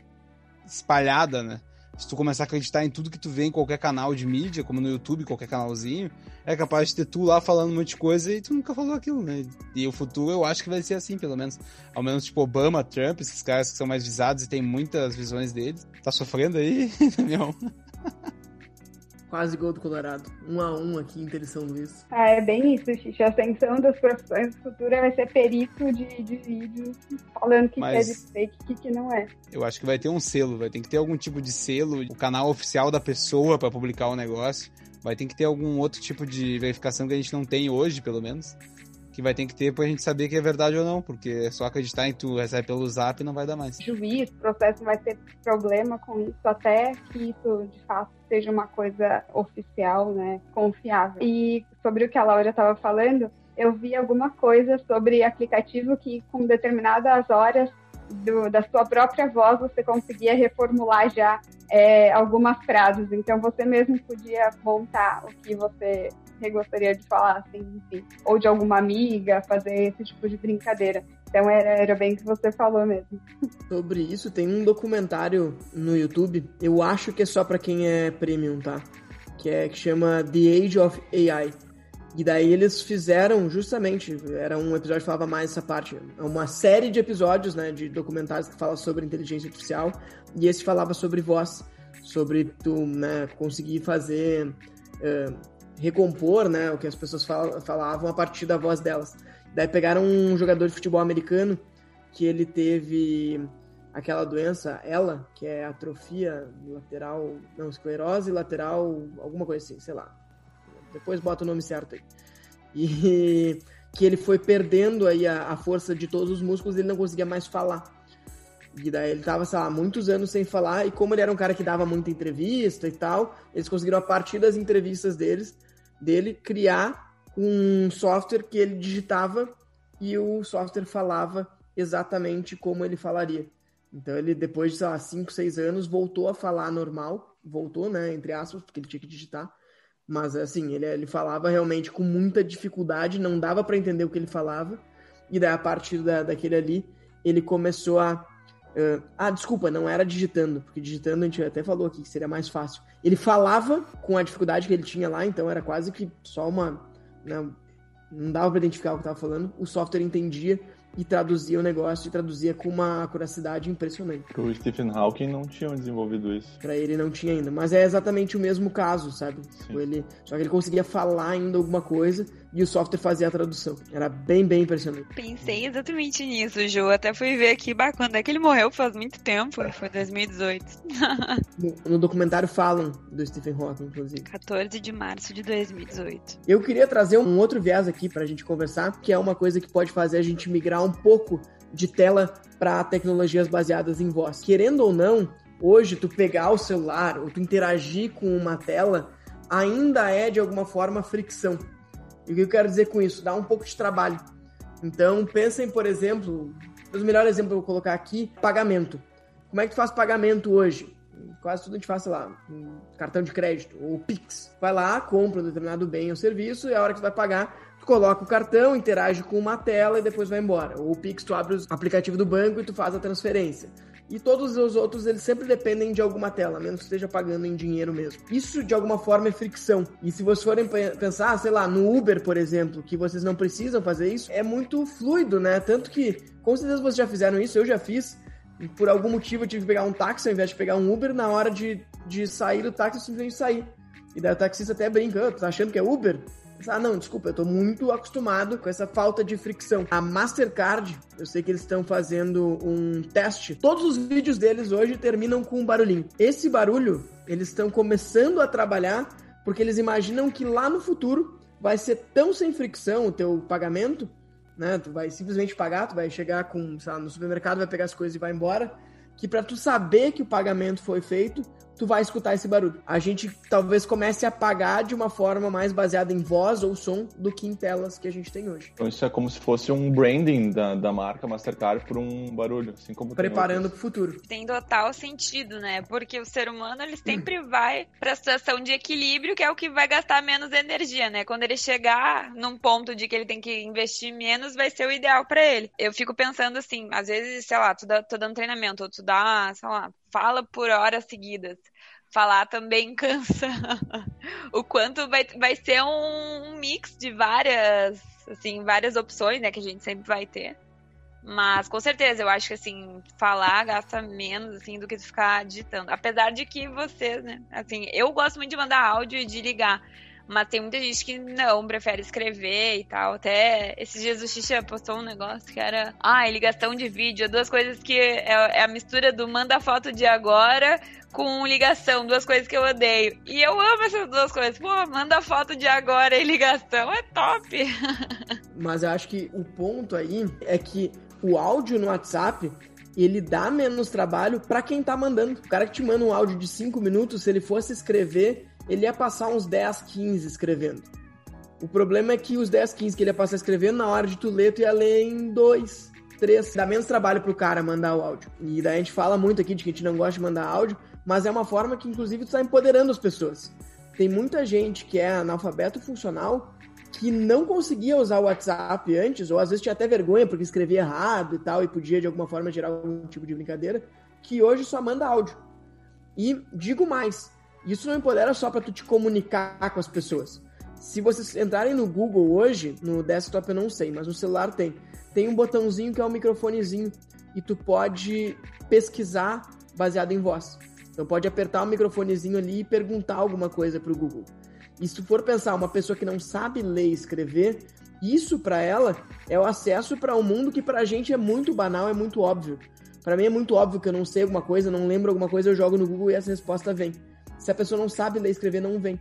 espalhada, né? Se tu começar a acreditar em tudo que tu vê em qualquer canal de mídia, como no YouTube, qualquer canalzinho, é capaz de ter tu lá falando um monte de coisa e tu nunca falou aquilo, né? E o futuro eu acho que vai ser assim, pelo menos. Ao menos, tipo, Obama, Trump, esses caras que são mais visados e tem muitas visões deles. Tá sofrendo aí, Damião? Quase gol do Colorado. Um a um aqui em São Luís. Ah, é bem isso, Xixi. A ascensão das profissões futuras vai ser perito de, de vídeos falando que, Mas- que é de fake e que, que não é. Eu acho que vai ter um selo, vai ter que ter algum tipo de selo, o canal oficial da pessoa pra publicar o negócio. Vai ter que ter algum outro tipo de verificação que a gente não tem hoje, pelo menos. Que vai ter que ter pra gente saber que é verdade ou não, porque só acreditar em tu recebe pelo zap não vai dar mais. juiz, processo vai ter problema com isso até que isso de fato seja uma coisa oficial, né, confiável. E sobre o que a Laura estava falando, eu vi alguma coisa sobre aplicativo que com determinadas horas do- da sua própria voz você conseguia reformular já é, algumas frases. Então você mesmo podia montar o que você gostaria de falar, assim, enfim, ou de alguma amiga, fazer esse tipo de brincadeira. Então era, era bem o que você falou mesmo. Sobre isso, tem um documentário no YouTube. Eu acho que é só pra quem é premium, tá? Que é que chama The Age of AI. E daí eles fizeram justamente, era um episódio que falava mais essa parte, é uma série de episódios, né, de documentários que fala sobre inteligência artificial, e esse falava sobre voz, sobre tu, né, conseguir fazer eh, recompor, né, o que as pessoas fal- falavam a partir da voz delas. Daí pegaram um jogador de futebol americano que ele teve aquela doença, ela, que é atrofia lateral, não, esclerose lateral, alguma coisa assim, sei lá. Depois bota o nome certo aí. E que ele foi perdendo aí a, a força de todos os músculos ele não conseguia mais falar. E daí ele tava, sei lá, muitos anos sem falar, e como ele era um cara que dava muita entrevista e tal, eles conseguiram, a partir das entrevistas deles, dele, criar um software que ele digitava e o software falava exatamente como ele falaria. Então ele, depois de, sei lá, 5, 6 anos, voltou a falar normal, voltou, né, entre aspas, porque ele tinha que digitar, mas assim, ele, ele falava realmente com muita dificuldade, não dava para entender o que ele falava, e daí a partir da, daquele ali, ele começou a Uh, ah, desculpa, não era digitando, porque digitando a gente até falou aqui que seria mais fácil. Ele falava com a dificuldade que ele tinha lá, então era quase que só uma. né, não dava pra identificar o que tava falando. O software entendia e traduzia o negócio e traduzia com uma acuracidade impressionante. O Stephen Hawking não tinham desenvolvido isso. Pra ele não tinha ainda, mas é exatamente o mesmo caso, sabe? Tipo, ele, só que ele conseguia falar ainda alguma coisa e o software fazia a tradução. Era bem, bem impressionante. Pensei exatamente nisso, Ju. Até fui ver aqui, bah, quando é que ele morreu? Faz muito tempo. Foi 2018. No, no documentário falam do Stephen Hawking, inclusive. 14 de março de 2018. Eu queria trazer um outro viés aqui pra gente conversar, que é uma coisa que pode fazer a gente migrar um pouco de tela para tecnologias baseadas em voz. Querendo ou não, hoje tu pegar o celular ou tu interagir com uma tela ainda é de alguma forma fricção. E o que eu quero dizer com isso? Dá um pouco de trabalho. Então, pensem, por exemplo, o melhor exemplo que eu vou colocar aqui, pagamento. Como é que tu faz pagamento hoje? Quase tudo a gente faz, sei lá, um cartão de crédito ou Pix. Vai lá, compra um determinado bem ou serviço e a hora que tu vai pagar, tu coloca o cartão, interage com uma tela e depois vai embora. Ou o Pix, tu abre o aplicativo do banco e tu faz a transferência. E todos os outros, eles sempre dependem de alguma tela, menos que esteja pagando em dinheiro mesmo. Isso, de alguma forma, é fricção. E se vocês forem pe- pensar, sei lá, no Uber, por exemplo, que vocês não precisam fazer isso, é muito fluido, né? Tanto que, com certeza vocês já fizeram isso, eu já fiz. E por algum motivo eu tive que pegar um táxi ao invés de pegar um Uber, na hora de, de sair do táxi eu simplesmente saí. E daí o taxista até brinca, "Ah, tu tá achando que é Uber? Ah, não, desculpa, eu tô muito acostumado com essa falta de fricção. A Mastercard, eu sei que eles estão fazendo um teste. Todos os vídeos deles hoje terminam com um barulhinho. Esse barulho, eles estão começando a trabalhar porque eles imaginam que lá no futuro vai ser tão sem fricção o teu pagamento, né? Tu vai simplesmente pagar, tu vai chegar com, sei lá, no supermercado, vai pegar as coisas e vai embora, que para tu saber que o pagamento foi feito, tu vai escutar esse barulho. A gente talvez comece a pagar de uma forma mais baseada em voz ou som do que em telas que a gente tem hoje. Então isso é como se fosse um branding da, da marca Mastercard por um barulho, assim como Preparando outros. pro futuro. Tem total sentido, né? Porque o ser humano, ele sempre vai pra situação de equilíbrio, que é o que vai gastar menos energia, né? Quando ele chegar num ponto de que ele tem que investir menos, vai ser o ideal pra ele. Eu fico pensando assim, às vezes, sei lá, tu dá, tô dando treinamento, ou tu dá, sei lá, fala por horas seguidas. Falar também cansa. o quanto vai, vai ser um, mix de várias, assim, várias opções, né, que a gente sempre vai ter. Mas com certeza, eu acho que assim, falar gasta menos assim do que ficar digitando. Apesar de que vocês, né? Assim, eu gosto muito de mandar áudio e de ligar. Mas tem muita gente que não, prefere escrever e tal. Até esses dias o Xixa postou um negócio que era. Ah, ligação de vídeo. Duas coisas que é, é a mistura do manda foto de agora com ligação. Duas coisas que eu odeio. E eu amo essas duas coisas. Pô, manda foto de agora e ligação. É top. Mas eu acho que o ponto aí é que o áudio no WhatsApp ele dá menos trabalho para quem tá mandando. O cara que te manda um áudio de 5 minutos, se ele fosse escrever, ele ia passar uns 10, 15 escrevendo. O problema é que os 10, 15 que ele ia passar escrevendo, na hora de tu ler, tu ia ler em 2, 3. Dá menos trabalho pro cara mandar o áudio. E daí a gente fala muito aqui de que a gente não gosta de mandar áudio, mas é uma forma que, inclusive, tu tá empoderando as pessoas. Tem muita gente que é analfabeto funcional que não conseguia usar o WhatsApp antes, ou às vezes tinha até vergonha porque escrevia errado e tal, e podia de alguma forma gerar algum tipo de brincadeira, que hoje só manda áudio. E digo mais, isso não empodera só para tu te comunicar com as pessoas. Se vocês entrarem no Google hoje, no desktop eu não sei, mas no celular tem. Tem um botãozinho que é um microfonezinho e tu pode pesquisar baseado em voz. Então pode apertar o microfonezinho ali e perguntar alguma coisa pro Google. E se tu for pensar uma pessoa que não sabe ler e escrever, isso para ela é o acesso para um mundo que pra gente é muito banal, é muito óbvio. Para mim é muito óbvio que eu não sei alguma coisa, não lembro alguma coisa, eu jogo no Google e essa resposta vem. Se a pessoa não sabe ler e escrever, não vem.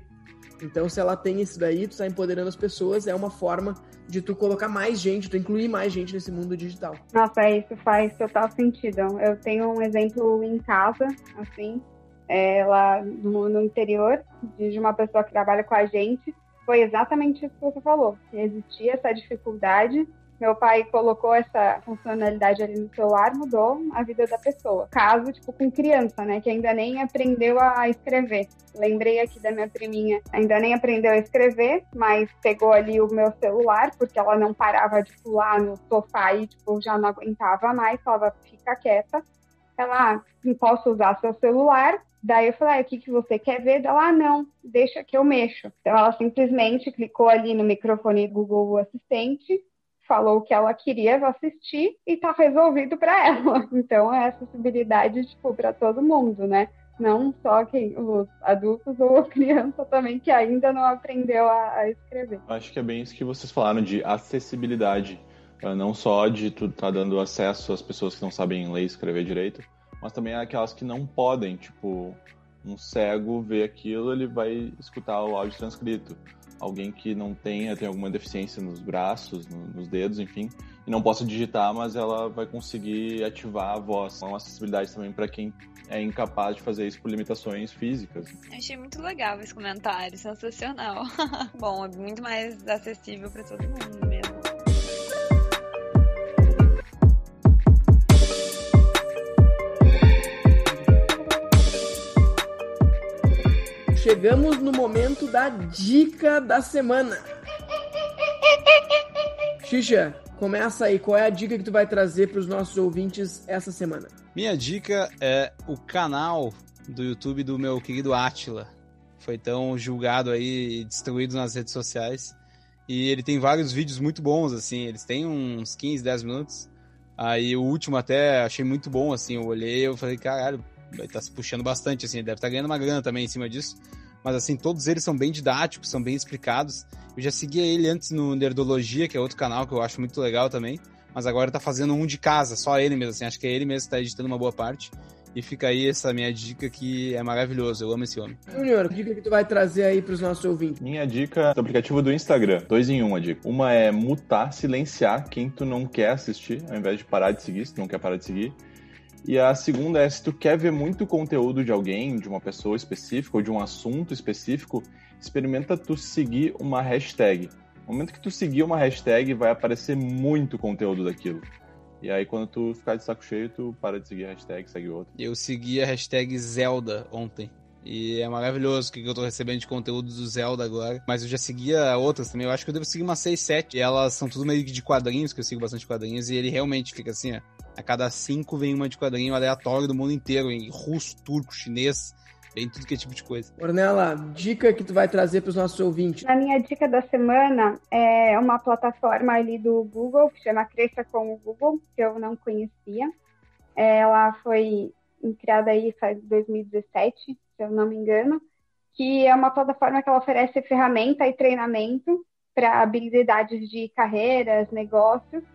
Então, se ela tem isso daí, tu está empoderando as pessoas, é uma forma de tu colocar mais gente, tu incluir mais gente nesse mundo digital. Nossa, isso faz total sentido. Eu tenho um exemplo em casa, assim, é, lá no, no interior, de uma pessoa que trabalha com a gente. Foi exatamente isso que você falou. Existia essa dificuldade meu pai colocou essa funcionalidade ali no celular, mudou a vida da pessoa. Caso, tipo, com criança, né, que ainda nem aprendeu a escrever. Lembrei aqui da minha priminha, ainda nem aprendeu a escrever, mas pegou ali o meu celular, porque ela não parava de pular no sofá e, tipo, já não aguentava mais, falava, fica quieta. Ela, ah, não posso usar seu celular, Daí eu falei, ah, o que, que você quer ver? Ela, ah, não, deixa que eu mexo. Então ela simplesmente clicou ali no microfone Google Assistente, falou que ela queria assistir e tá resolvido para ela. Então é acessibilidade tipo para todo mundo, né? Não só quem os adultos ou a criança também que ainda não aprendeu a, a escrever. Acho que é bem isso que vocês falaram de acessibilidade, ah, não só de tu tá dando acesso às pessoas que não sabem ler e escrever direito, mas também aquelas que não podem, tipo, um cego vê aquilo, ele vai escutar o áudio transcrito alguém que não tenha, tem alguma deficiência nos braços, no, nos dedos, enfim, e não possa digitar, mas ela vai conseguir ativar a voz. Uma acessibilidade também para quem é incapaz de fazer isso por limitações físicas. Achei muito legal esse comentário, sensacional. Bom, é muito mais acessível para todo mundo chegamos no momento da dica da semana. Xixa, começa aí. Qual é a dica que tu vai trazer para os nossos ouvintes essa semana? Minha dica é o canal do YouTube do meu querido Atila. Foi tão julgado aí e destruído nas redes sociais. E ele tem vários vídeos muito bons, assim. Eles têm uns 15, 10 minutos. Aí o último até achei muito bom, assim. Eu olhei e falei, caralho, estar tá se puxando bastante, assim. Deve estar tá ganhando uma grana também em cima disso mas assim, todos eles são bem didáticos, são bem explicados. Eu já seguia ele antes no Nerdologia, que é outro canal que eu acho muito legal também, mas agora tá fazendo um de casa, só ele mesmo, assim, acho que é ele mesmo que tá editando uma boa parte. E fica aí essa minha dica que é maravilhoso, eu amo esse homem. Junior, dica que tu vai trazer aí pros nossos ouvintes? Minha dica é o aplicativo do Instagram, dois em um a dica. Uma é mutar, silenciar quem tu não quer assistir, ao invés de parar de seguir, se tu não quer parar de seguir. E a segunda é se tu quer ver muito conteúdo de alguém, de uma pessoa específica ou de um assunto específico, experimenta tu seguir uma hashtag. No momento que tu seguir uma hashtag, vai aparecer muito conteúdo daquilo. E aí, quando tu ficar de saco cheio, tu para de seguir a hashtag, segue outra. Eu segui a hashtag Zelda ontem. E é maravilhoso o que eu tô recebendo de conteúdo do Zelda agora. Mas eu já seguia outras também. Eu acho que eu devo seguir umas 6, 7. E elas são tudo meio que de quadrinhos, que eu sigo bastante quadrinhos. E ele realmente fica assim, ó. A cada cinco vem uma de quadrinho aleatório do mundo inteiro, em russo, turco, chinês. Tem tudo que é tipo de coisa. Ornella, dica que tu vai trazer para os nossos ouvintes. A minha dica da semana é uma plataforma ali do Google, que chama Cresça com o Google, que eu não conhecia. Ela foi criada aí faz 2017, se eu não me engano, que é uma plataforma que ela oferece ferramenta e treinamento para habilidades de carreiras, negócios,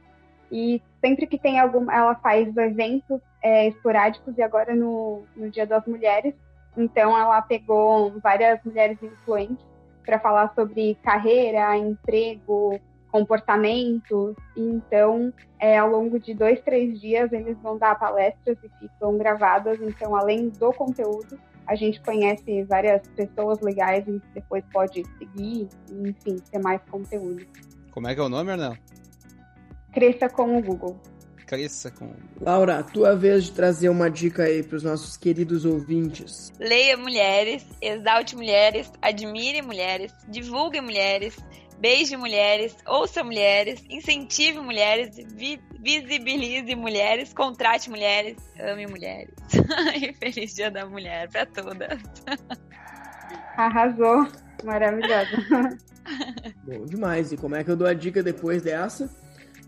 e sempre que tem algum, ela faz eventos é, esporádicos e agora no, no Dia das Mulheres, então ela pegou várias mulheres influentes para falar sobre carreira, emprego, comportamentos. Então, é, ao longo de dois, três dias, eles vão dar palestras e ficam gravadas. Então, além do conteúdo, a gente conhece várias pessoas legais e depois pode seguir, e, enfim, ter mais conteúdo. Como é que é o nome, Arnel? Cresça com o Google. Cresça com. Laura, tua vez de trazer uma dica aí para os nossos queridos ouvintes. Leia mulheres, exalte mulheres, admire mulheres, divulgue mulheres, beije mulheres, ouça mulheres, incentive mulheres, vi visibilize mulheres, contrate mulheres, ame mulheres. e feliz Dia da Mulher para todas. Arrasou. Maravilhosa. Bom demais. E como é que eu dou a dica depois dessa?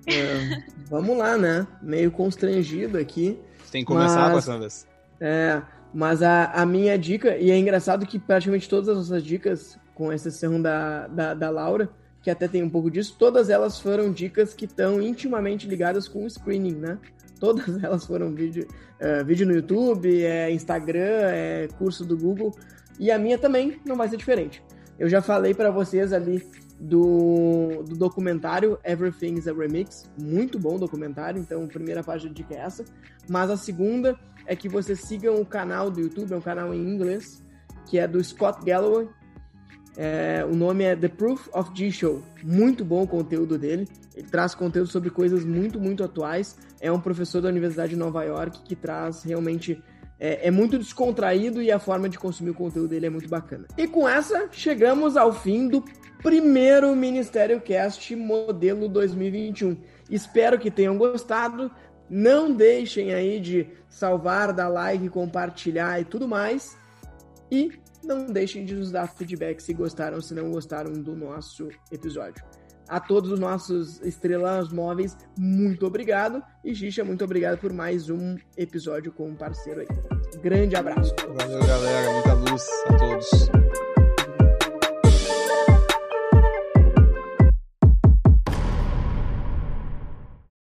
É, vamos lá, né? Meio constrangido aqui. Tem que começar Mas-. É, mas a, a minha dica, e é engraçado que praticamente todas as nossas dicas, com exceção da, da, da Laura, que até tem um pouco disso, todas elas foram dicas que estão intimamente ligadas com o screening, né? Todas elas foram vídeo, é, vídeo no YouTube, é Instagram, é curso do Google, e a minha também não vai ser diferente. Eu já falei para vocês ali do, do documentário Everything's a Remix, muito bom documentário, então a primeira página de dica é essa. Mas a segunda é que vocês sigam o canal do YouTube, é um canal em inglês, que é do Scott Galloway. É, o nome é The Proof of G Show. Muito bom o conteúdo dele. Ele traz conteúdo sobre coisas muito, muito atuais. É um professor da Universidade de Nova York que traz realmente. É, é muito descontraído e a forma de consumir o conteúdo dele é muito bacana. E com essa, chegamos ao fim do primeiro Ministério Cast modelo 2021. Espero que tenham gostado. Não deixem aí de salvar, dar like, compartilhar e tudo mais. E não deixem de nos dar feedback se gostaram, se não gostaram do nosso episódio. A todos os nossos estrelas móveis, muito obrigado. E Xixa, muito obrigado por mais um episódio com um parceiro aí. Grande abraço. Valeu, galera. Muita luz a todos.